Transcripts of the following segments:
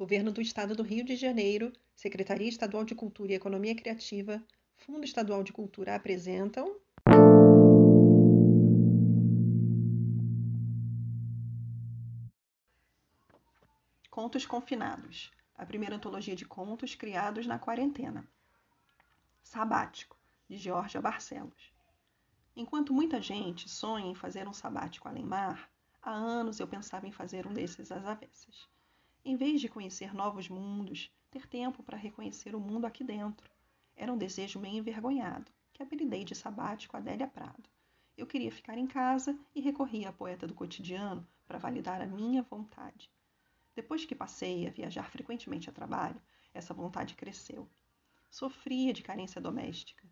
Governo do Estado do Rio de Janeiro, Secretaria Estadual de Cultura e Economia Criativa, Fundo Estadual de Cultura apresentam. Contos Confinados, a primeira antologia de contos criados na quarentena. Sabático, de Georgia Barcelos. Enquanto muita gente sonha em fazer um sabático além-mar, há anos eu pensava em fazer um desses às avessas. Em vez de conhecer novos mundos, ter tempo para reconhecer o mundo aqui dentro. Era um desejo meio envergonhado, que apelidei de sabático Adélia Prado. Eu queria ficar em casa e recorri à poeta do cotidiano para validar a minha vontade. Depois que passei a viajar frequentemente a trabalho, essa vontade cresceu. Sofria de carência doméstica.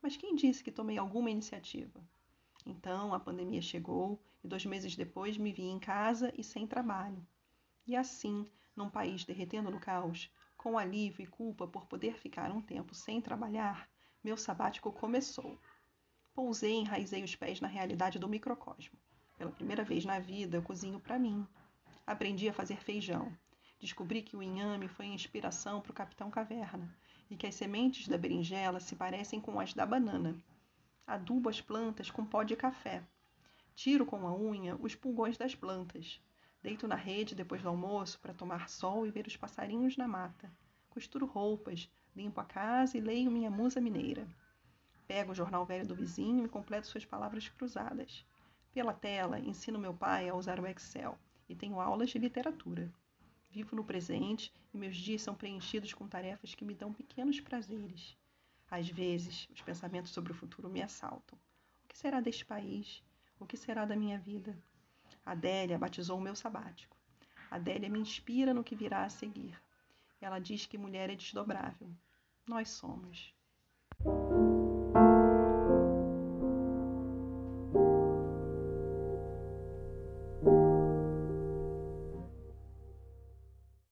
Mas quem disse que tomei alguma iniciativa? Então a pandemia chegou e dois meses depois me vi em casa e sem trabalho. E assim, num país derretendo no caos, com alívio e culpa por poder ficar um tempo sem trabalhar, meu sabático começou. Pousei e enraizei os pés na realidade do microcosmo. Pela primeira vez na vida, eu cozinho para mim. Aprendi a fazer feijão. Descobri que o inhame foi inspiração para o Capitão Caverna e que as sementes da berinjela se parecem com as da banana. Adubo as plantas com pó de café. Tiro com a unha os pulgões das plantas. Deito na rede depois do almoço para tomar sol e ver os passarinhos na mata. Costuro roupas, limpo a casa e leio minha musa mineira. Pego o jornal velho do vizinho e completo suas palavras cruzadas. Pela tela, ensino meu pai a usar o Excel e tenho aulas de literatura. Vivo no presente e meus dias são preenchidos com tarefas que me dão pequenos prazeres. Às vezes, os pensamentos sobre o futuro me assaltam. O que será deste país? O que será da minha vida? Adélia batizou o meu sabático. Adélia me inspira no que virá a seguir. Ela diz que mulher é desdobrável. Nós somos.